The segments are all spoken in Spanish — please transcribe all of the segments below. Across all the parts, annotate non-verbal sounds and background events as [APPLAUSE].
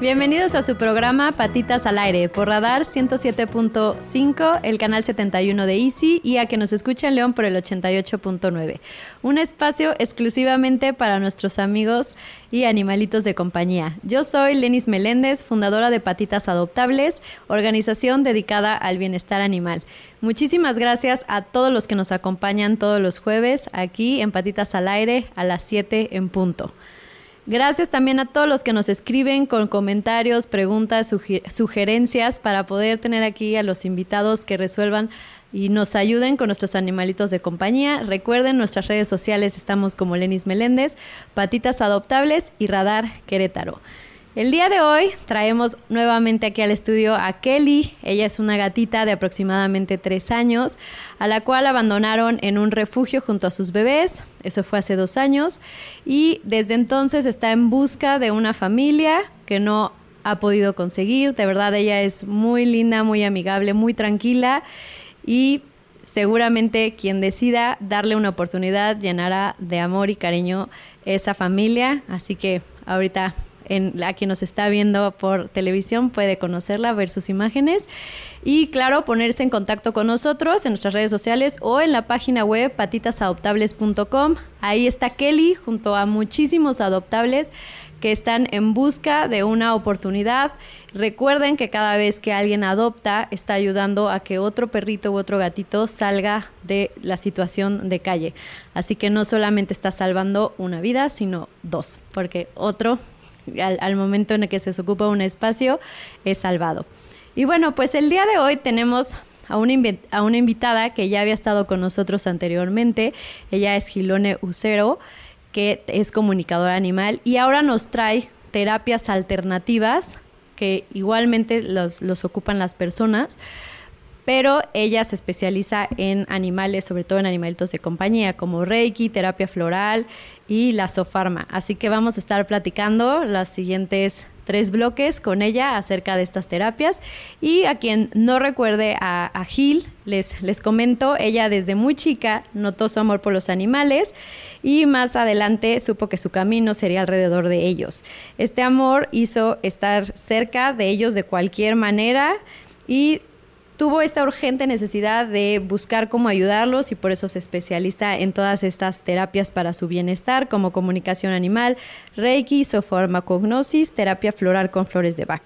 Bienvenidos a su programa Patitas al Aire por Radar 107.5, el canal 71 de Easy y a que nos escucha en León por el 88.9. Un espacio exclusivamente para nuestros amigos y animalitos de compañía. Yo soy Lenis Meléndez, fundadora de Patitas Adoptables, organización dedicada al bienestar animal. Muchísimas gracias a todos los que nos acompañan todos los jueves aquí en Patitas al Aire a las 7 en punto. Gracias también a todos los que nos escriben con comentarios, preguntas, sugerencias para poder tener aquí a los invitados que resuelvan y nos ayuden con nuestros animalitos de compañía. Recuerden, nuestras redes sociales estamos como Lenis Meléndez, Patitas Adoptables y Radar Querétaro. El día de hoy traemos nuevamente aquí al estudio a Kelly. Ella es una gatita de aproximadamente tres años, a la cual abandonaron en un refugio junto a sus bebés. Eso fue hace dos años. Y desde entonces está en busca de una familia que no ha podido conseguir. De verdad, ella es muy linda, muy amigable, muy tranquila. Y seguramente quien decida darle una oportunidad llenará de amor y cariño esa familia. Así que ahorita en, a quien nos está viendo por televisión puede conocerla, ver sus imágenes y claro, ponerse en contacto con nosotros en nuestras redes sociales o en la página web patitasadoptables.com. Ahí está Kelly junto a muchísimos adoptables que están en busca de una oportunidad. Recuerden que cada vez que alguien adopta está ayudando a que otro perrito u otro gatito salga de la situación de calle. Así que no solamente está salvando una vida, sino dos, porque otro al, momento en el que se ocupa un espacio es salvado. Y bueno, pues el día de hoy tenemos a una, a una invitada que ya había estado con nosotros anteriormente. Ella es Gilone Ucero, que es comunicadora animal y ahora nos trae terapias alternativas que igualmente los, los ocupan las personas pero ella se especializa en animales, sobre todo en animalitos de compañía, como Reiki, terapia floral y la Sofarma. Así que vamos a estar platicando los siguientes tres bloques con ella acerca de estas terapias. Y a quien no recuerde a, a, Gil, les, les comento, ella desde muy chica notó su amor por los animales y más adelante supo que su camino sería alrededor de ellos. Este amor hizo estar cerca de ellos de cualquier manera y tuvo esta urgente necesidad de buscar cómo ayudarlos y por eso se especializa en todas estas terapias para su bienestar, como comunicación animal, Reiki, soformacognosis, terapia floral con flores de Bach.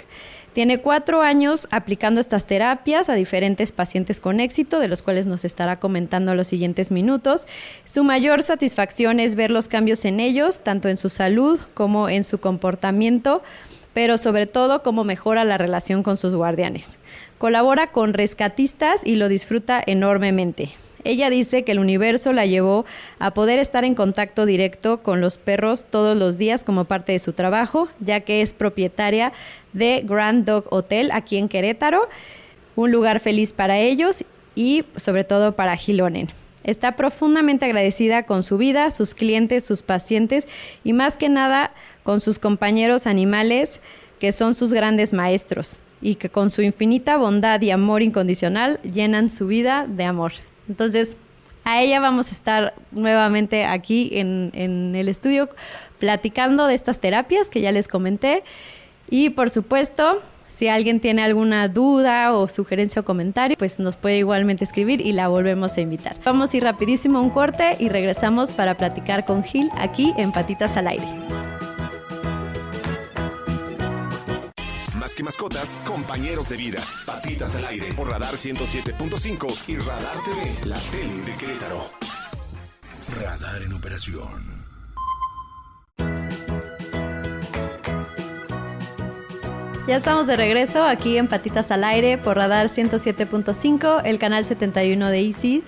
Tiene cuatro años aplicando estas terapias a diferentes pacientes con éxito, de los cuales nos estará comentando los siguientes minutos. Su mayor satisfacción es ver los cambios en ellos, tanto en su salud como en su comportamiento, pero sobre todo cómo mejora la relación con sus guardianes. Colabora con rescatistas y lo disfruta enormemente. Ella dice que el universo la llevó a poder estar en contacto directo con los perros todos los días como parte de su trabajo, ya que es propietaria de Grand Dog Hotel aquí en Querétaro, un lugar feliz para ellos y sobre todo para Gilonen. Está profundamente agradecida con su vida, sus clientes, sus pacientes y más que nada con sus compañeros animales que son sus grandes maestros y que con su infinita bondad y amor incondicional llenan su vida de amor. Entonces, a ella vamos a estar nuevamente aquí en, en el estudio platicando de estas terapias que ya les comenté. Y por supuesto, si alguien tiene alguna duda o sugerencia o comentario, pues nos puede igualmente escribir y la volvemos a invitar. Vamos a ir rapidísimo a un corte y regresamos para platicar con Gil aquí en Patitas al Aire. Que mascotas, compañeros de vidas. Patitas al aire por Radar 107.5 y Radar TV, la tele de Querétaro. Radar en operación. Ya estamos de regreso aquí en Patitas al Aire por Radar 107.5, el canal 71 de Easy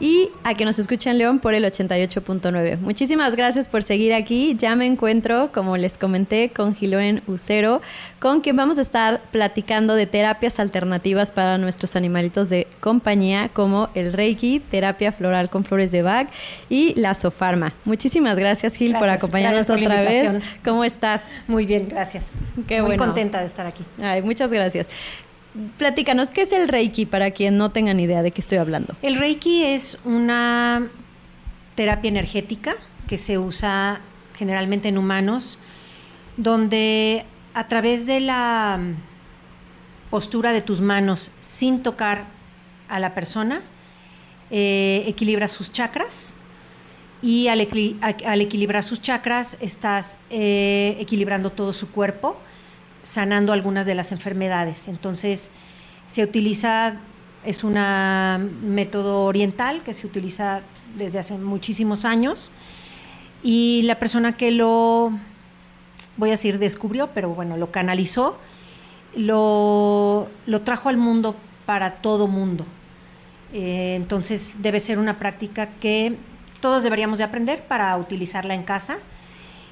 y a que nos escuchen León por el 88.9. Muchísimas gracias por seguir aquí. Ya me encuentro, como les comenté, con Giloen Ucero, con quien vamos a estar platicando de terapias alternativas para nuestros animalitos de compañía, como el Reiki, terapia floral con flores de Bach y la Sofarma. Muchísimas gracias, Gil, por acompañarnos otra vez. ¿Cómo estás? Muy bien, gracias. Qué Muy contenta de estar aquí. Ay, muchas gracias. Platícanos, ¿qué es el Reiki para quien no tenga ni idea de qué estoy hablando? El Reiki es una terapia energética que se usa generalmente en humanos, donde a través de la postura de tus manos sin tocar a la persona, eh, equilibras sus chakras y al, equilibrar sus chakras estás eh, equilibrando todo su cuerpo sanando algunas de las enfermedades. Entonces, se utiliza, es un método oriental que se utiliza desde hace muchísimos años y la persona que lo, voy a decir descubrió, pero bueno, lo canalizó, lo, lo trajo al mundo para todo mundo. Eh, entonces debe ser una práctica que todos deberíamos de aprender para utilizarla en casa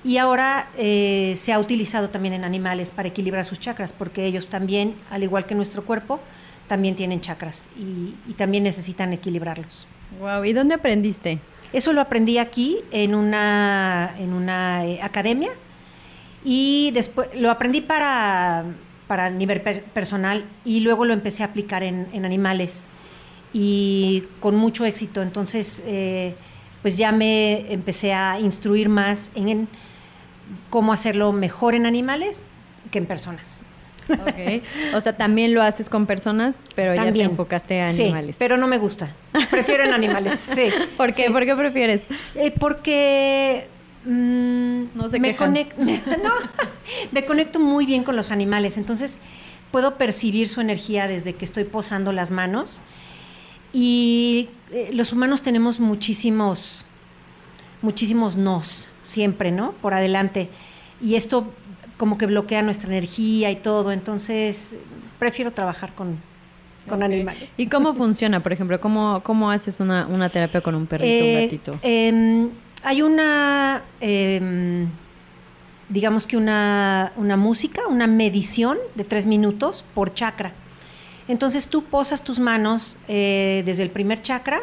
y ahora eh, se ha utilizado también en animales para equilibrar sus chakras, porque ellos también, al igual que nuestro cuerpo, también tienen chakras y, también necesitan equilibrarlos. Wow, ¿y dónde aprendiste? Eso lo aprendí aquí en una, en una eh, academia y después lo aprendí para, para nivel personal y luego lo empecé a aplicar en, en animales y con mucho éxito. Entonces, eh, pues ya me empecé a instruir más en cómo hacerlo mejor en animales que en personas. Okay. O sea, también lo haces con personas, pero ya te enfocaste a animales. Sí, pero no me gusta. Prefiero en animales, sí. [LAUGHS] ¿Por qué? ¿Por qué prefieres? Eh, porque mm, no sé me, conecto, [LAUGHS] no, me conecto muy bien con los animales. Entonces, puedo percibir su energía desde que estoy posando las manos. Y eh, los humanos tenemos muchísimos, muchísimos nos siempre, ¿no? Por adelante. Y esto como que bloquea nuestra energía y todo, entonces prefiero trabajar con, con animales. ¿Y cómo funciona, por ejemplo? ¿Cómo, cómo haces una, una terapia con un perrito, un eh, gatito? Em, hay una, em, digamos que una, una música, una medición de tres minutos por chakra. Entonces tú posas tus manos eh, desde el primer chakra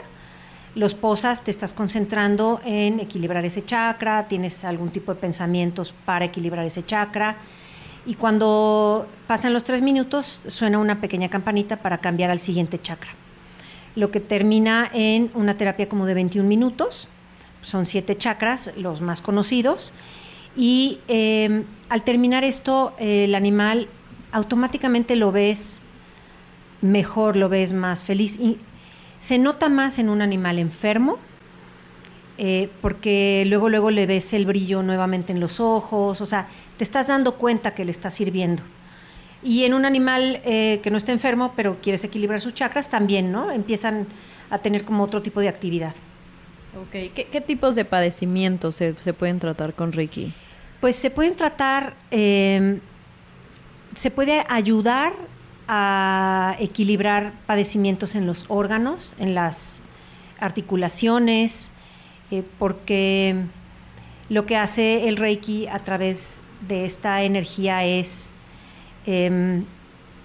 los posas, te estás concentrando en equilibrar ese chakra, tienes algún tipo de pensamientos para equilibrar ese chakra. Y cuando pasan los tres minutos, suena una pequeña campanita para cambiar al siguiente chakra. Lo que termina en una terapia como de 21 minutos. Son siete chakras, los más conocidos. Y eh, al terminar esto, el animal automáticamente lo ves mejor, lo ves más feliz. Y se nota más en un animal enfermo, eh, porque luego, luego le ves el brillo nuevamente en los ojos, o sea, te estás dando cuenta que le está sirviendo. Y en un animal eh, que no está enfermo, pero quieres equilibrar sus chakras, también, ¿no? Empiezan a tener como otro tipo de actividad. Ok, ¿qué, tipos de padecimientos se, pueden tratar con Reiki? Pues se pueden tratar, eh, se puede ayudar a equilibrar padecimientos en los órganos, en las articulaciones, eh, porque lo que hace el Reiki a través de esta energía es em,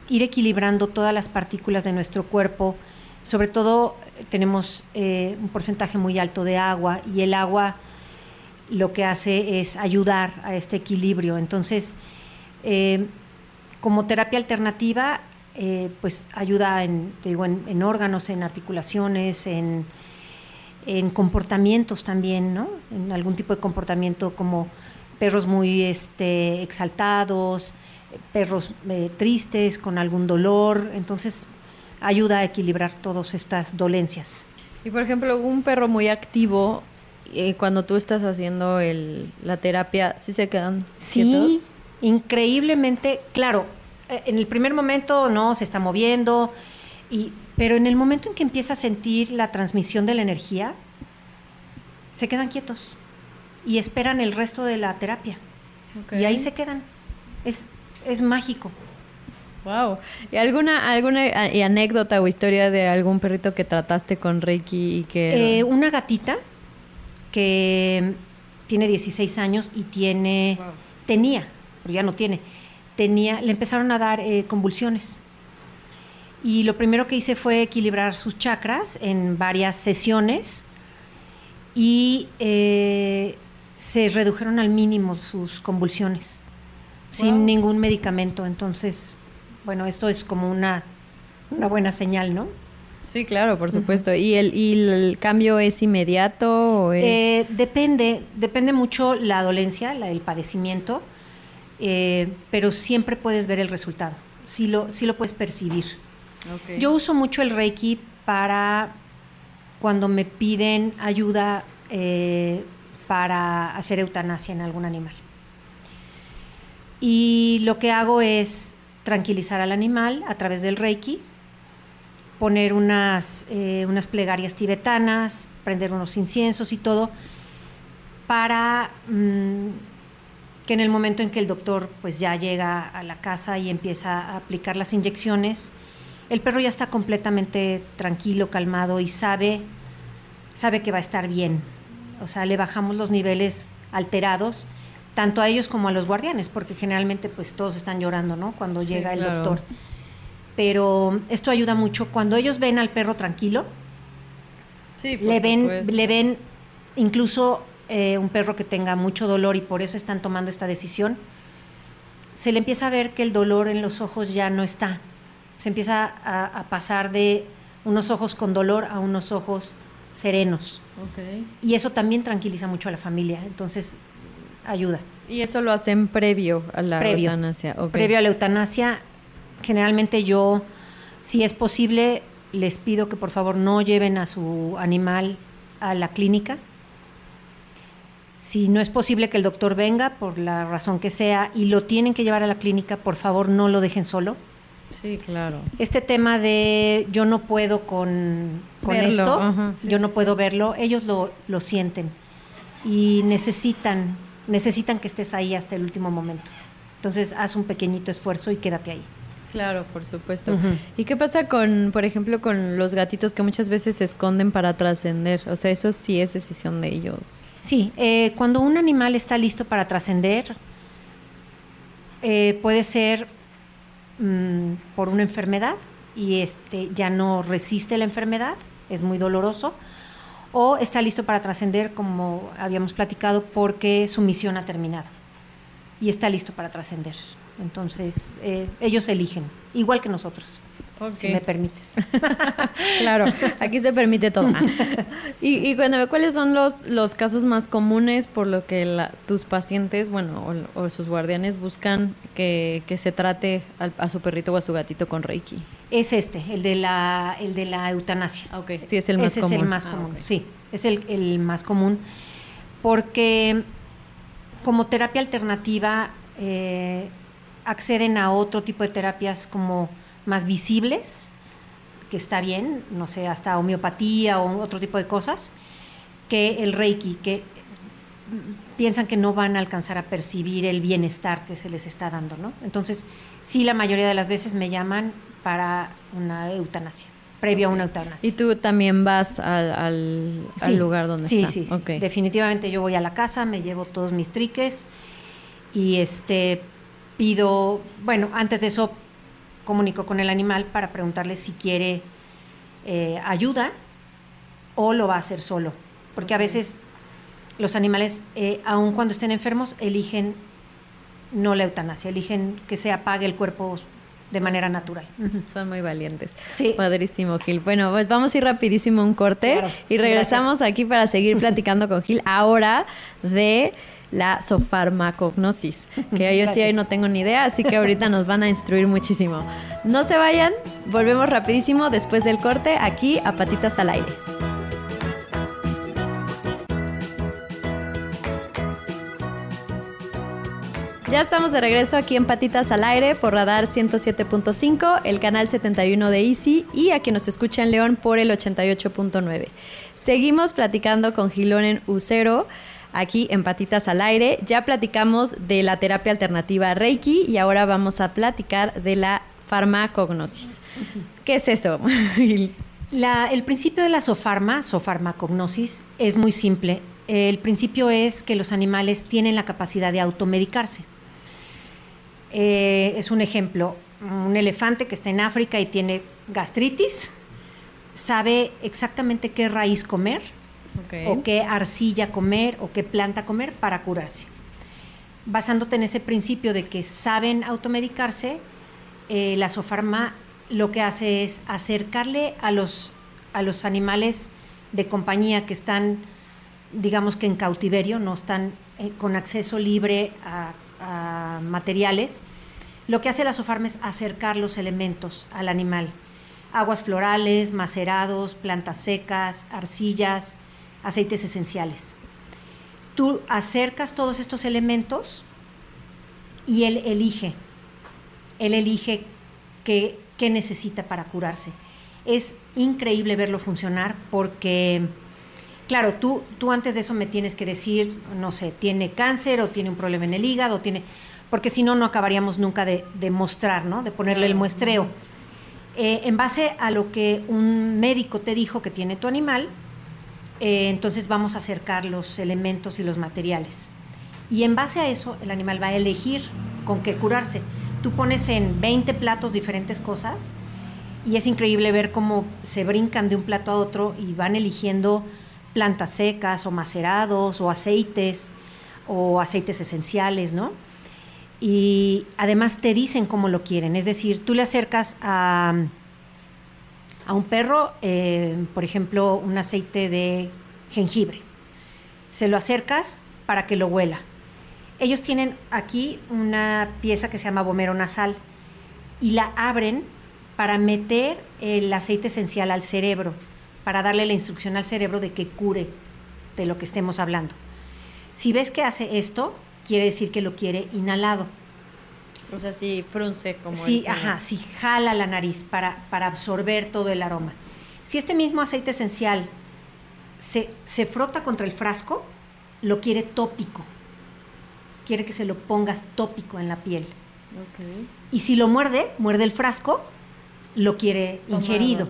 ir equilibrando todas las partículas de nuestro cuerpo. Sobre todo tenemos eh, un porcentaje muy alto de agua y el agua lo que hace es ayudar a este equilibrio. Entonces, em, como terapia alternativa, eh, pues ayuda en, digo, en, órganos, en articulaciones, en, comportamientos también, ¿no? En algún tipo de comportamiento como perros muy este, exaltados, perros eh, tristes, con algún dolor. Entonces, ayuda a equilibrar todas estas dolencias. Y por ejemplo, un perro muy activo, eh, cuando tú estás haciendo la terapia, ¿sí se quedan Sí, increíblemente, claro, en el primer momento no, se está moviendo, y, pero en el momento en que empieza a sentir la transmisión de la energía, se quedan quietos y esperan el resto de la terapia. Y ahí se quedan. Es, es mágico. Wow. ¿Y alguna, alguna eh, anécdota o historia de algún perrito que trataste con Reiki y que... Eh, una gatita que tiene 16 años y tiene... Tenía, pero ya no tiene. Tenía, le empezaron a dar eh, convulsiones. Y lo primero que hice fue equilibrar sus chakras en varias sesiones y se redujeron al mínimo sus convulsiones sin ningún medicamento. Entonces, bueno, esto es como una, una buena señal, ¿no? Sí, claro, por supuesto. ¿Y el, y el cambio es inmediato o es... Eh, depende, depende mucho la dolencia, la, el padecimiento, eh, pero siempre puedes ver el resultado, sí lo, sí lo puedes percibir. Yo uso mucho el Reiki para cuando me piden ayuda eh, para hacer eutanasia en algún animal. Y lo que hago es tranquilizar al animal a través del Reiki, poner unas, eh, unas plegarias tibetanas, prender unos inciensos y todo, para mm, que en el momento en que el doctor pues ya llega a la casa y empieza a aplicar las inyecciones, el perro ya está completamente tranquilo, calmado y sabe, sabe que va a estar bien. O sea, le bajamos los niveles alterados tanto a ellos como a los guardianes, porque generalmente pues todos están llorando, ¿no? Cuando llega el doctor. Pero esto ayuda mucho. Cuando ellos ven al perro tranquilo, le, ven, le ven incluso eh, un perro que tenga mucho dolor y por eso están tomando esta decisión, se le empieza a ver que el dolor en los ojos ya no está. Se empieza a, pasar de unos ojos con dolor a unos ojos serenos. Y eso también tranquiliza mucho a la familia. Entonces, ayuda. ¿Y eso lo hacen previo a la eutanasia? Previo a la eutanasia, generalmente yo, si es posible, les pido que por favor no lleven a su animal a la clínica. Si no es posible que el doctor venga, por la razón que sea, y lo tienen que llevar a la clínica, por favor no lo dejen solo. Sí, claro. Este tema de yo no puedo con, esto, yo no puedo verlo, ellos lo, lo sienten y necesitan necesitan que estés ahí hasta el último momento. Entonces, haz un pequeñito esfuerzo y quédate ahí. Claro, por supuesto. ¿Y qué pasa con, por ejemplo, con los gatitos que muchas veces se esconden para trascender? O sea, eso sí es decisión de ellos. Sí, eh, cuando un animal está listo para trascender, eh, puede ser mm, por una enfermedad y este ya no resiste la enfermedad, es muy doloroso, o está listo para trascender, como habíamos platicado, porque su misión ha terminado y está listo para trascender. Entonces, eh, ellos eligen, igual que nosotros. Si me permites. [LAUGHS] claro, aquí se permite todo. [LAUGHS] y, y cuéntame, ¿cuáles son los, los casos más comunes por lo que tus pacientes, bueno, o, sus guardianes buscan que, se trate a, su perrito o a su gatito con Reiki? Es este, el de la, el de la eutanasia. Ok, sí, es el más Ese común. es el más ah, común, sí, es el, el, más común. Porque como terapia alternativa eh, acceden a otro tipo de terapias como más visibles, que está bien, no sé, hasta homeopatía o otro tipo de cosas, que el Reiki, que piensan que no van a alcanzar a percibir el bienestar que se les está dando, ¿no? Entonces, sí, la mayoría de las veces me llaman para una eutanasia, previo a una eutanasia. ¿Y tú también vas al, lugar donde sí, está? Sí, sí. Definitivamente yo voy a la casa, me llevo todos mis triques y este pido, bueno, antes de eso comunico con el animal para preguntarle si quiere eh, ayuda o lo va a hacer solo. Porque a veces los animales, eh, aun cuando estén enfermos, eligen no la eutanasia, eligen que se apague el cuerpo de manera natural. Son muy valientes. Sí. Padrísimo, Gil. Bueno, pues vamos a ir rapidísimo un corte y regresamos aquí para seguir platicando con Gil ahora de la sofarmacognosis, [LAUGHS] que yo sí hoy no tengo ni idea, así que ahorita nos van a instruir muchísimo. No se vayan, volvemos rapidísimo después del corte aquí a Patitas al Aire. Ya estamos de regreso aquí en Patitas al Aire por Radar 107.5, el canal 71 de Easy y a quien nos escucha en León por el 88.9. Seguimos platicando con Gilonen Ucero, aquí en Patitas al Aire. Ya platicamos de la terapia alternativa Reiki y ahora vamos a platicar de la sofarmacognosis. ¿Qué es eso? [LAUGHS] el principio de la sofarma, sofarmacognosis, es muy simple. El principio es que los animales tienen la capacidad de automedicarse. Eh, es un ejemplo, un elefante que está en África y tiene gastritis, sabe exactamente qué raíz comer, o qué arcilla comer, o qué planta comer para curarse. Basándote en ese principio de que saben automedicarse, eh, la sofarma lo que hace es acercarle a los, a los animales de compañía que están, digamos que en cautiverio, no están eh, con acceso libre a, a materiales, lo que hace la sofarma es acercar los elementos al animal. Aguas florales, macerados, plantas secas, arcillas, aceites esenciales. Tú acercas todos estos elementos y él elige. Él elige qué, necesita para curarse. Es increíble verlo funcionar porque, claro, tú, tú antes de eso me tienes que decir, no sé, tiene cáncer o tiene un problema en el hígado, tiene, porque si no, no acabaríamos nunca de, mostrar, ¿no? De ponerle el muestreo. Eh, en base a lo que un médico te dijo que tiene tu animal, eh, entonces vamos a acercar los elementos y los materiales. Y en base a eso, el animal va a elegir con qué curarse. Tú pones en 20 platos diferentes cosas y es increíble ver cómo se brincan de un plato a otro y van eligiendo plantas secas o macerados o aceites o aceites esenciales, ¿no? Y además te dicen cómo lo quieren, es decir, tú le acercas a, a un perro, eh, por ejemplo, un aceite de jengibre. Se lo acercas para que lo huela. Ellos tienen aquí una pieza que se llama bomero nasal y la abren para meter el aceite esencial al cerebro, para darle la instrucción al cerebro de que cure de lo que estemos hablando. Si ves que hace esto, quiere decir que lo quiere inhalado. O sea, sí, frunce como Sí, ajá, sí, jala la nariz para, para absorber todo el aroma. Si este mismo aceite esencial se, se frota contra el frasco, lo quiere tópico. Quiere que se lo pongas tópico en la piel. Y si lo muerde, muerde el frasco, lo quiere ingerido.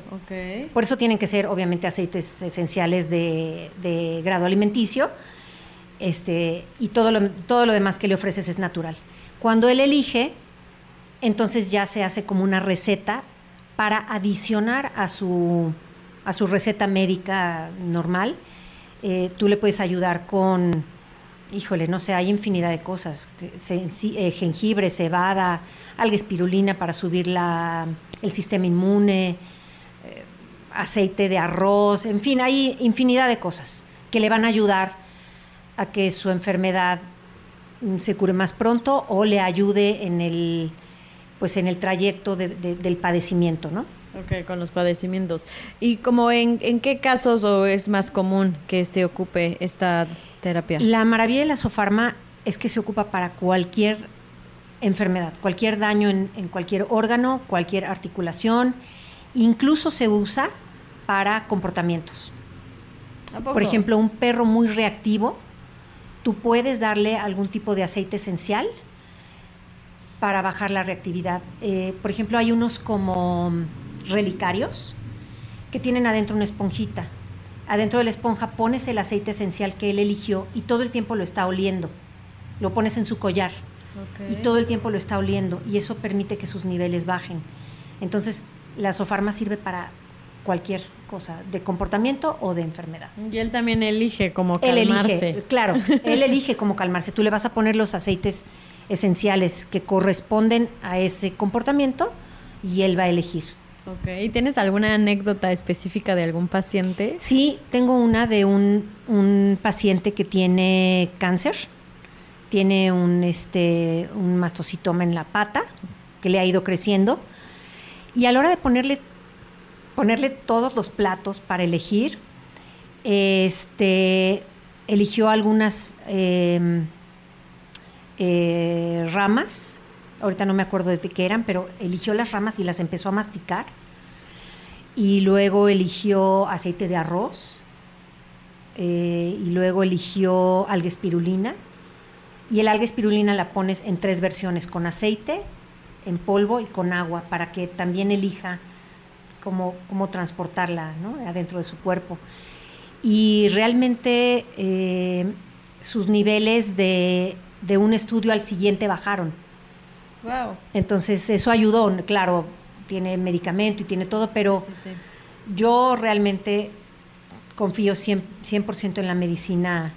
Por eso tienen que ser, obviamente, aceites esenciales de, de grado alimenticio. Este, y todo lo, todo lo demás que le ofreces es natural. Cuando él elige, entonces ya se hace como una receta para adicionar a su, a su receta médica normal. Eh, tú le puedes ayudar con, híjole, no sé, hay infinidad de cosas, eh, jengibre, cebada, alga espirulina para subir la, el sistema inmune, eh, aceite de arroz, en fin, hay infinidad de cosas que le van a ayudar a que su enfermedad se cure más pronto o le ayude en el, pues en el trayecto del padecimiento, ¿no? Ok, con los padecimientos. ¿Y como en, en qué casos o es más común que se ocupe esta terapia? La maravilla de la sofarma es que se ocupa para cualquier enfermedad, cualquier daño en, en cualquier órgano, cualquier articulación, incluso se usa para comportamientos. Por ejemplo, un perro muy reactivo tú puedes darle algún tipo de aceite esencial para bajar la reactividad. Eh, por ejemplo, hay unos como relicarios que tienen adentro una esponjita. Adentro de la esponja pones el aceite esencial que él eligió y todo el tiempo lo está oliendo. Lo pones en su collar y todo el tiempo lo está oliendo y eso permite que sus niveles bajen. Entonces, la sofarma sirve para cualquier cosa, de comportamiento o de enfermedad. Y él también elige cómo calmarse. Él claro, [LAUGHS] él elige cómo calmarse. Tú le vas a poner los aceites esenciales que corresponden a ese comportamiento y él va a elegir. Ok, ¿y tienes alguna anécdota específica de algún paciente? Sí, tengo una de un, un paciente que tiene cáncer, tiene un, este, un mastocitoma en la pata que le ha ido creciendo y a la hora de ponerle ponerle todos los platos para elegir. Este, eligió algunas em, eh, ramas, ahorita no me acuerdo de qué eran, pero eligió las ramas y las empezó a masticar. Y luego eligió aceite de arroz, eh, y luego eligió alga espirulina. Y el alga espirulina la pones en tres versiones, con aceite, en polvo y con agua para que también elija cómo, cómo transportarla adentro de su cuerpo. Y realmente eh, sus niveles de, de, un estudio al siguiente bajaron. Wow. Entonces eso ayudó, claro, tiene medicamento y tiene todo, pero yo realmente confío 100%, 100 en la medicina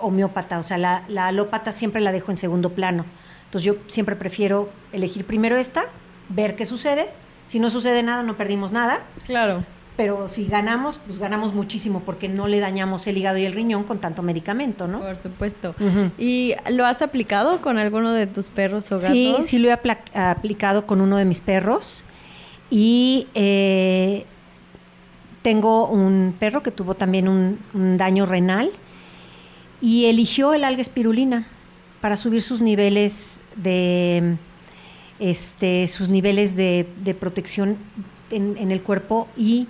homeópata, o sea, la, la alópata siempre la dejo en segundo plano. Entonces yo siempre prefiero elegir primero esta, ver qué sucede. Si no sucede nada, no perdimos nada. Claro. Pero si ganamos, pues ganamos muchísimo porque no le dañamos el hígado y el riñón con tanto medicamento, ¿no? Por supuesto. ¿Y lo has aplicado con alguno de tus perros o gatos? Sí, sí lo he aplicado con uno de mis perros. Y eh, tengo un perro que tuvo también un, un daño renal y eligió el alga espirulina para subir sus niveles de este, sus niveles de, protección en, el cuerpo y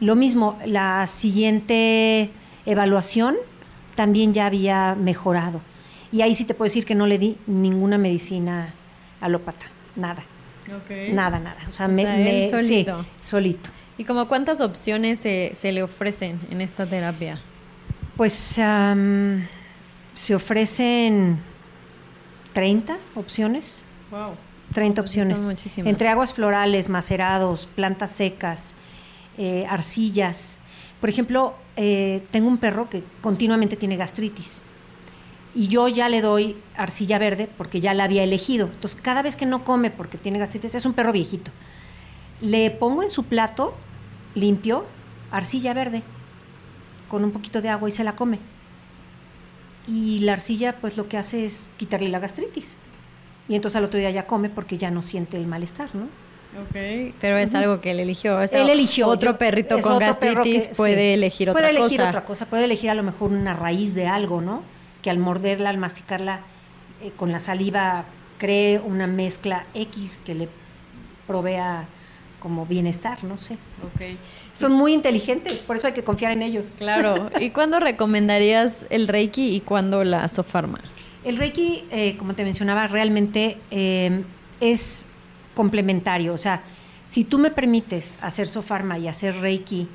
lo mismo, la siguiente evaluación también ya había mejorado. Y ahí sí te puedo decir que no le di ninguna medicina alópata, nada. Nada, nada. O sea, me, solito. solito. ¿Y como cuántas opciones se, se le ofrecen en esta terapia? Pues se ofrecen 30 opciones. Wow. 30 opciones. Entre aguas florales, macerados, plantas secas, eh, arcillas. Por ejemplo, eh, tengo un perro que continuamente tiene gastritis. Y yo ya le doy arcilla verde porque ya la había elegido. Entonces, cada vez que no come porque tiene gastritis, es un perro viejito. Le pongo en su plato limpio arcilla verde con un poquito de agua y se la come. Y la arcilla pues lo que hace es quitarle la gastritis. Y entonces al otro día ya come porque ya no siente el malestar, ¿no? Ok, pero es algo que él eligió. él eligió. Otro perrito con gastritis puede elegir otra cosa. Puede elegir otra cosa, puede elegir a lo mejor una raíz de algo, ¿no? Que al morderla, al masticarla eh, con la saliva, cree una mezcla X que le provea como bienestar, no sé. Okay. Son muy inteligentes, por eso hay que confiar en ellos. Claro. ¿Y cuándo [LAUGHS] recomendarías el Reiki y cuándo la Sofarma? El Reiki, eh, como te mencionaba, realmente eh, es complementario. O sea, si tú me permites hacer Sofarma y hacer Reiki,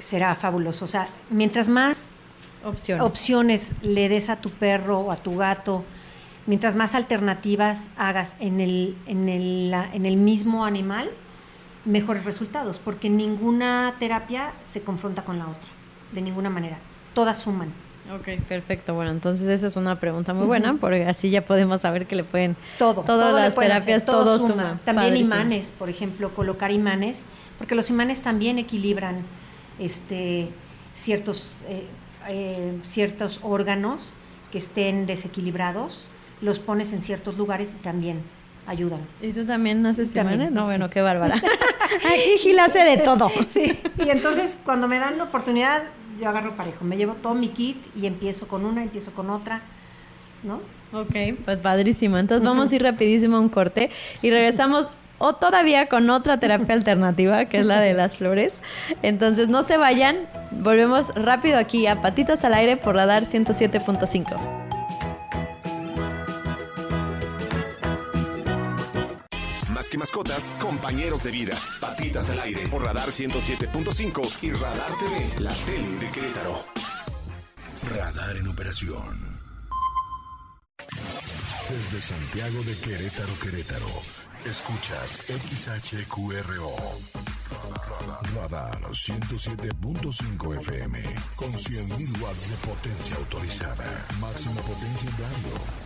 será fabuloso. O sea, mientras más opciones, opciones le des a tu perro o a tu gato, mientras más alternativas hagas en el, en el, en el mismo animal, mejores resultados, porque ninguna terapia se confronta con la otra, de ninguna manera. Todas suman. Ok, perfecto. Bueno, entonces esa es una pregunta muy buena, porque así ya podemos saber que le pueden... Todo. Todas las terapias, todo, suma. También imanes, por ejemplo, colocar imanes, porque los imanes también equilibran este, ciertos, eh, eh, ciertos órganos que estén desequilibrados, los pones en ciertos lugares y también ayudan. ¿Y tú también haces imanes? No, bueno, qué bárbara. [LAUGHS] Aquí Gil hace de todo. Sí, y entonces cuando me dan la oportunidad, yo agarro parejo. Me llevo todo mi kit y empiezo con una, empiezo con otra, ¿no? Ok, pues padrísimo. Entonces vamos a ir rapidísimo a un corte y regresamos o todavía con otra terapia alternativa, que es la de las flores. Entonces no se vayan, volvemos rápido aquí a Patitas al Aire por Radar 107.5. compañeros de vidas. Patitas al aire por Radar 107.5 y Radar TV, la tele de Querétaro. Radar en operación. Desde Santiago de Querétaro, Querétaro. Escuchas XHQRO. Radar 107.5 FM con 100.000 watts de potencia autorizada. Máxima potencia en radio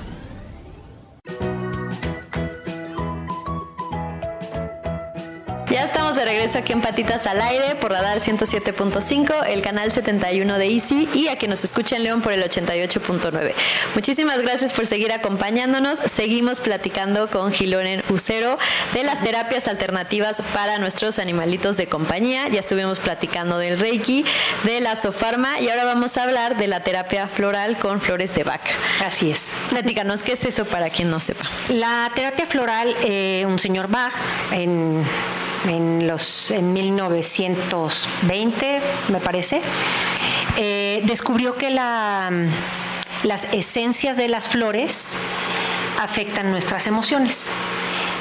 De regreso aquí en Patitas al Aire por Radar 107.5, el canal 71 de Easy y a que nos escucha en León por el 88.9. Muchísimas gracias por seguir acompañándonos. Seguimos platicando con Gilonen Ucero de las terapias alternativas para nuestros animalitos de compañía. Ya estuvimos platicando del Reiki, de la Sofarma y ahora vamos a hablar de la terapia floral con flores de vaca. Así es. Platícanos, ¿qué es eso para quien no sepa? La terapia floral, eh, un señor Bach en en, los, en 1920, me parece, eh, descubrió que la, las esencias de las flores afectan nuestras emociones.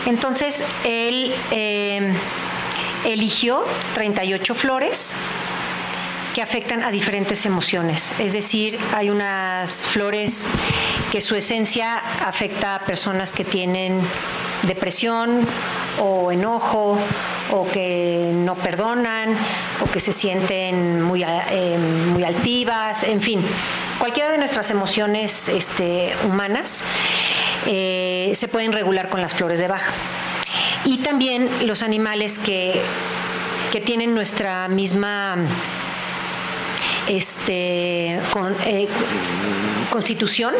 Entonces, él eh, eligió 38 flores que afectan a diferentes emociones. Es decir, hay unas flores que su esencia afecta a personas que tienen depresión o enojo o que no perdonan o que se sienten muy, eh, muy altivas, en fin, cualquiera de nuestras emociones este, humanas eh, se pueden regular con las flores de baja. Y también los animales que, que tienen nuestra misma este, con, eh, constitución,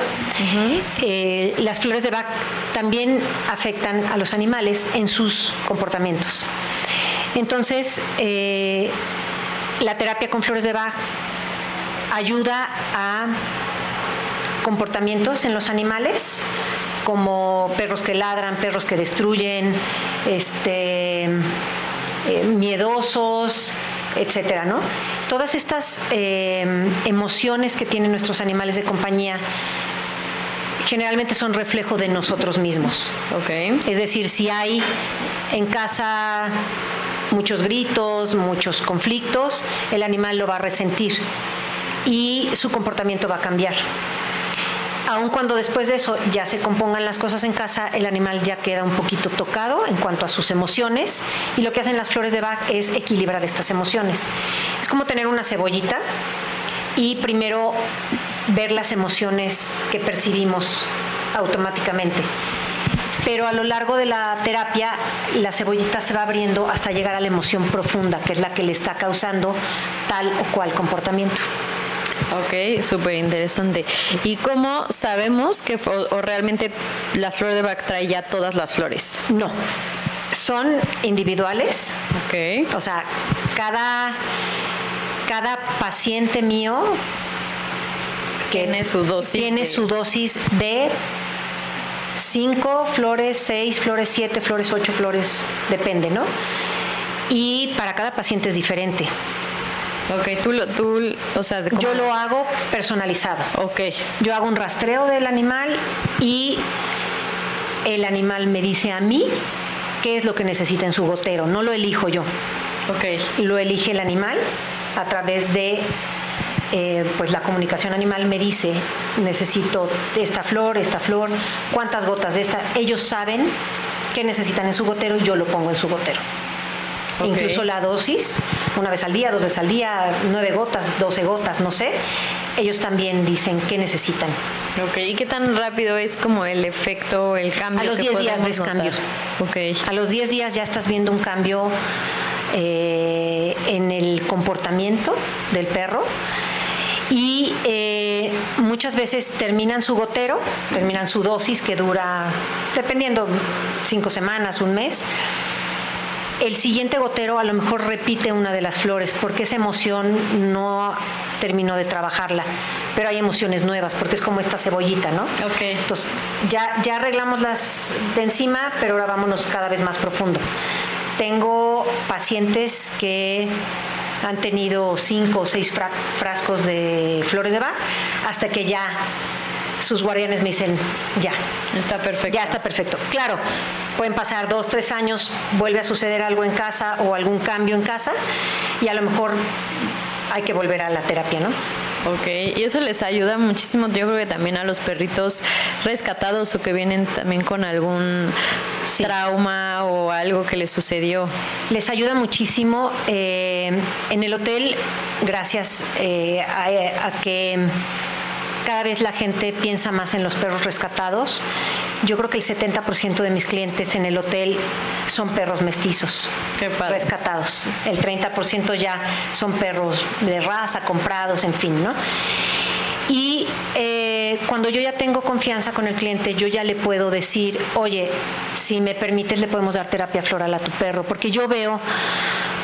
eh, las flores de Bach también afectan a los animales en sus comportamientos. Entonces, eh, la terapia con flores de Bach ayuda a comportamientos en los animales, como perros que ladran, perros que destruyen, este, miedosos, etcétera, ¿no? Todas estas eh, emociones que tienen nuestros animales de compañía generalmente son reflejo de nosotros mismos. Okay. Es decir, si hay en casa muchos gritos, muchos conflictos, el animal lo va a resentir y su comportamiento va a cambiar aun cuando después de eso ya se compongan las cosas en casa, el animal ya queda un poquito tocado en cuanto a sus emociones y lo que hacen las flores de Bach es equilibrar estas emociones. Es como tener una cebollita y primero ver las emociones que percibimos automáticamente. Pero a lo largo de la terapia, la cebollita se va abriendo hasta llegar a la emoción profunda, que es la que le está causando tal o cual comportamiento. Ok, súper interesante. ¿Y cómo sabemos que o, realmente la flor de Bach trae ya todas las flores? No, son individuales. Ok. O sea, cada, cada paciente mío tiene su dosis. Tiene su dosis de cinco flores, seis flores, siete flores, ocho flores, depende, ¿no? Y para cada paciente es diferente. Ok, tú, lo, tú o sea... Yo lo hago personalizado. Ok. Yo hago un rastreo del animal y el animal me dice a mí qué es lo que necesita en su gotero, no lo elijo yo. Ok. Lo elige el animal a través de eh, pues la comunicación animal me dice, necesito esta flor, esta flor, cuántas gotas de esta. Ellos saben qué necesitan en su gotero y yo lo pongo en su gotero. Incluso la dosis, una vez al día, dos veces al día, nueve gotas, doce gotas, no sé. Ellos también dicen qué necesitan. Ok, ¿y qué tan rápido es como el efecto, el cambio? A los 10 días ves cambio. Ok. A los 10 días ya estás viendo un cambio eh, en el comportamiento del perro y eh, muchas veces terminan su gotero, terminan su dosis que dura, dependiendo, cinco semanas, un mes, el siguiente gotero a lo mejor repite una de las flores porque esa emoción no terminó de trabajarla, pero hay emociones nuevas porque es como esta cebollita, ¿no? Ok. Entonces ya, ya arreglamos las de encima, pero ahora vámonos cada vez más profundo. Tengo pacientes que han tenido cinco o seis frascos de flores de Bach hasta que ya sus guardianes me dicen, ya. Está perfecto. Ya está perfecto. Claro, pueden pasar dos, tres años, vuelve a suceder algo en casa o algún cambio en casa y a lo mejor hay que volver a la terapia, ¿no? Ok, y eso les ayuda muchísimo, yo creo que también a los perritos rescatados o que vienen también con algún trauma o algo que les sucedió. Les ayuda muchísimo. Eh, en el hotel, gracias eh, a que cada vez la gente piensa más en los perros rescatados yo creo que el 70% de mis clientes en el hotel son perros mestizos, rescatados. El 30% ya son perros de raza, comprados, en fin, ¿no? Y eh, cuando yo ya tengo confianza con el cliente, yo ya le puedo decir, oye, si me permites, le podemos dar terapia floral a tu perro, porque yo veo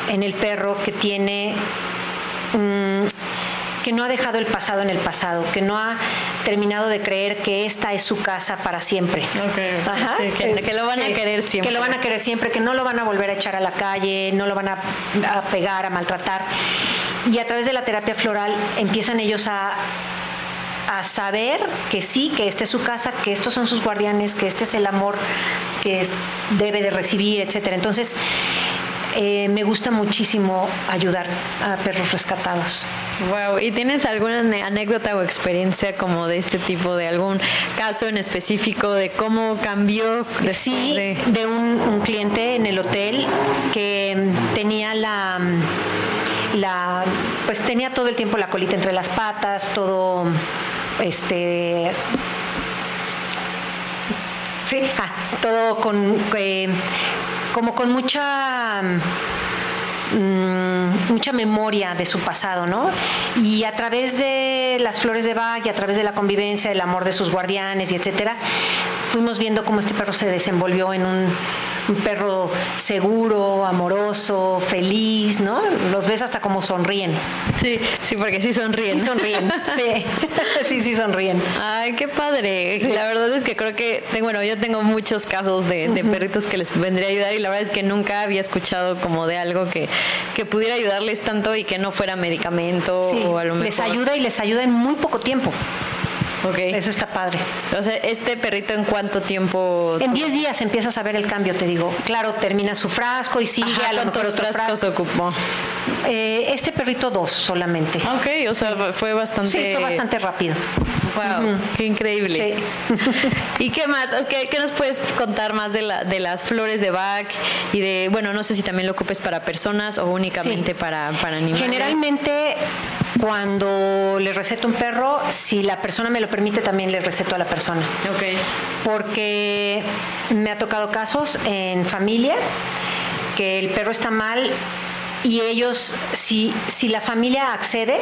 en el perro que tiene... Mm, que no ha dejado el pasado en el pasado, que no ha terminado de creer que esta es su casa para siempre. Que, lo van a querer siempre. Que lo van a querer siempre, que no lo van a volver a echar a la calle, no lo van a, a pegar, a maltratar. Y a través de la terapia floral empiezan ellos a a saber que sí, que esta es su casa, que estos son sus guardianes, que este es el amor que debe de recibir, etcétera. Entonces, eh, me gusta muchísimo ayudar a perros rescatados. Wow, ¿y tienes alguna anécdota o experiencia como de este tipo, de algún caso en específico de cómo cambió? Sí, de, un, un, cliente en el hotel que tenía la, la, pues tenía todo el tiempo la colita entre las patas, todo este sí, ah, todo con eh, como con mucha mm, mucha memoria de su pasado, ¿no? Y a través de las flores de Bach y a través de la convivencia, del amor de sus guardianes y etcétera, fuimos viendo cómo este perro se desenvolvió en un un perro seguro, amoroso, feliz, ¿no? Los ves hasta como sonríen. Sí, sí, porque sí sonríen. Sí sonríen, sí. [LAUGHS] sí, sí sonríen. Ay, qué padre. La verdad es que creo que, bueno, yo tengo muchos casos de, perritos que les vendría a ayudar y la verdad es que nunca había escuchado como de algo que, que pudiera ayudarles tanto y que no fuera medicamento o a lo mejor. Les ayuda y les ayuda en muy poco tiempo. Eso está padre. Entonces, ¿este perrito en cuánto tiempo? En 10 días empiezas a ver el cambio, te digo. Claro, termina su frasco y sigue a lo ¿Cuántos frascos ocupó? Eh, este perrito dos solamente. Ok, o sea, fue bastante... Sí, fue bastante rápido. Wow, qué increíble. [LAUGHS] ¿Y qué más? ¿Qué, ¿Qué, nos puedes contar más de, la, de las flores de Bach y de, bueno, no sé si también lo ocupes para personas o únicamente para, para animales? Generalmente cuando le receto un perro, si la persona me lo permite, también le receto a la persona. Ok. Porque me ha tocado casos en familia que el perro está mal y ellos, si, si la familia accede,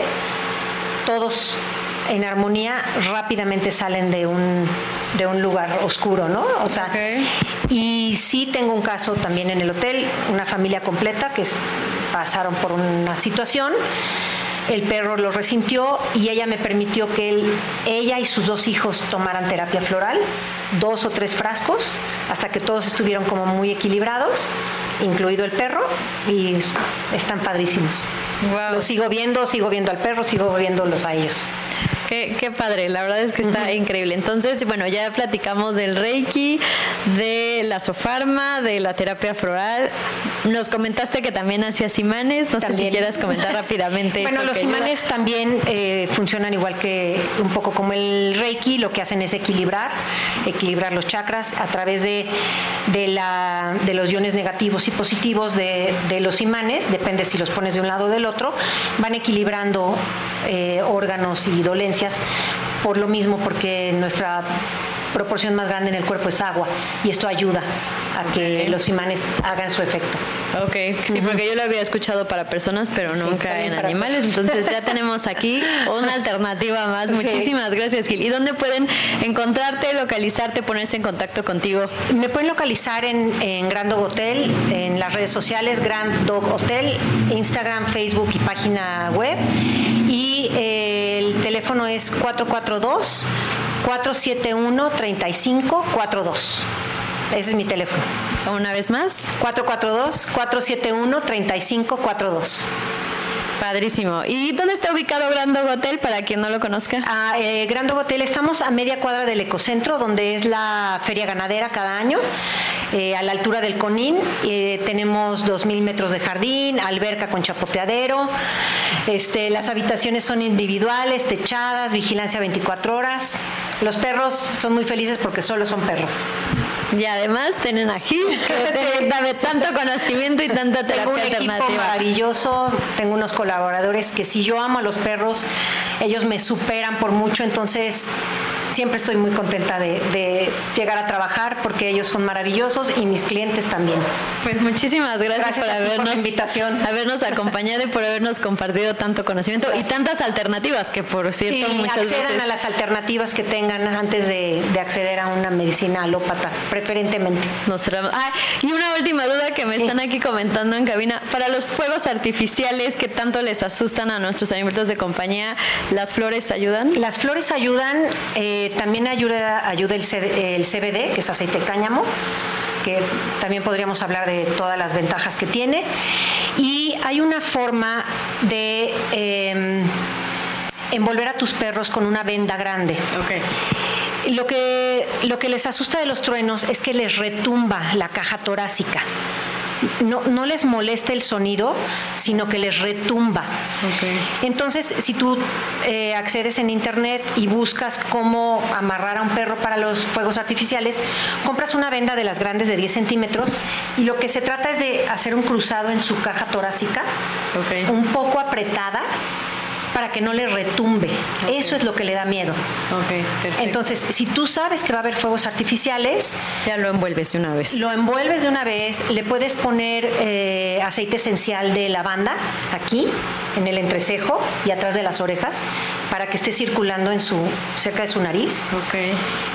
todos en armonía rápidamente salen de un, de un lugar oscuro, ¿no? O sea, y sí tengo un caso también en el hotel, una familia completa que pasaron por una situación el perro lo resintió y ella me permitió que él, ella y sus dos hijos tomaran terapia floral, dos o tres frascos, hasta que todos estuvieron como muy equilibrados, incluido el perro, y están padrísimos. Lo sigo viendo, sigo viendo al perro, sigo viéndolos a ellos. Qué, padre, la verdad es que está increíble. Entonces, bueno, ya platicamos del Reiki, de la sofarma, de la terapia floral. Nos comentaste que también hacías imanes, no sé si quieras comentar rápidamente. [LAUGHS] bueno, los imanes también eh, funcionan igual que un poco como el Reiki, lo que hacen es equilibrar, equilibrar los chakras a través de, de, la, de los iones negativos y positivos de, de los imanes, depende si los pones de un lado o del otro, van equilibrando eh, órganos y dolencias por lo mismo, porque nuestra proporción más grande en el cuerpo es agua y esto ayuda a que los imanes hagan su efecto. Ok, sí, porque yo lo había escuchado para personas, pero nunca en animales, entonces ya [LAUGHS] tenemos aquí una alternativa más. Muchísimas gracias, Gil. ¿Y dónde pueden encontrarte, localizarte, ponerse en contacto contigo? Me pueden localizar en, en Grand Dog Hotel, en las redes sociales Grand Dog Hotel, Instagram, Facebook y página web. Y eh, teléfono es 442 471-3542. Ese es mi teléfono. Una vez más. 442-471-3542. Padrísimo. ¿Y dónde está ubicado Grand Hotel para quien no lo conozca? Ah, eh, Grand Hotel estamos a media cuadra del Ecocentro, donde es la feria ganadera cada año, eh, a la altura del Conín. Eh, tenemos 2.000 metros de jardín, alberca con chapoteadero. Este, las habitaciones son individuales, techadas, vigilancia 24 horas. Los perros son muy felices porque solo son perros. Y además tienen a Gil, que dame tanto conocimiento y tanta terapia tengo un equipo maravilloso, tengo unos colaboradores que si yo amo a los perros, ellos me superan por mucho, entonces siempre estoy muy contenta de, llegar a trabajar porque ellos son maravillosos y mis clientes también. Pues muchísimas gracias, por habernos la invitación. habernos acompañado y por habernos compartido tanto conocimiento y tantas alternativas que por cierto sí, muchas accedan a las alternativas que tengan antes de, acceder a una medicina alópata, preferentemente. ah, y una última duda que me están aquí comentando en cabina, para los fuegos artificiales que tanto les asustan a nuestros alimentos de compañía, ¿las flores ayudan? Las flores ayudan, eh, también ayuda, ayuda el, el CBD, que es aceite de cáñamo que también podríamos hablar de todas las ventajas que tiene. Y hay una forma de em, envolver a tus perros con una venda grande. Lo que, lo que les asusta de los truenos es que les retumba la caja torácica no, no les molesta el sonido, sino que les retumba. Entonces, si tú eh, accedes en internet y buscas cómo amarrar a un perro para los fuegos artificiales, compras una venda de las grandes de 10 centímetros y lo que se trata es de hacer un cruzado en su caja torácica, un poco apretada para que no le retumbe. Eso es lo que le da miedo. Entonces, si tú sabes que va a haber fuegos artificiales, ya lo envuelves de una vez. Lo envuelves de una vez, le puedes poner eh, aceite esencial de lavanda aquí, en el entrecejo y atrás de las orejas, para que esté circulando en su, cerca de su nariz.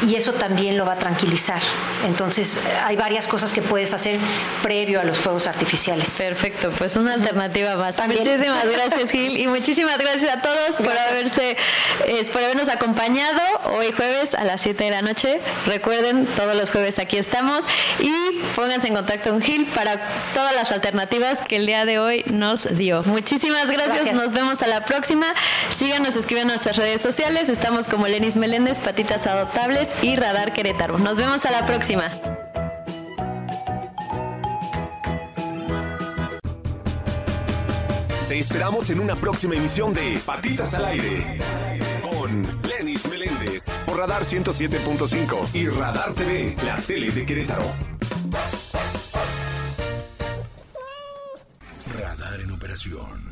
Y eso también lo va a tranquilizar. Entonces, hay varias cosas que puedes hacer previo a los fuegos artificiales. Perfecto, pues una alternativa más. Muchísimas gracias, [LAUGHS] Gil, y muchísimas gracias a todos por haberse por habernos acompañado hoy jueves a las 7 de la noche. Recuerden, todos los jueves aquí estamos y pónganse en contacto con Gil para todas las alternativas que el día de hoy nos dio. Muchísimas gracias, nos vemos a la próxima. Síganos, en nuestras redes sociales. Estamos como Lenis Meléndez, Patitas Adoptables y Radar Querétaro. Nos vemos a la próxima. Te esperamos en una próxima emisión de Patitas al Aire con Lenis Meléndez por Radar 107.5 y Radar TV, la tele de Querétaro. Radar en operación.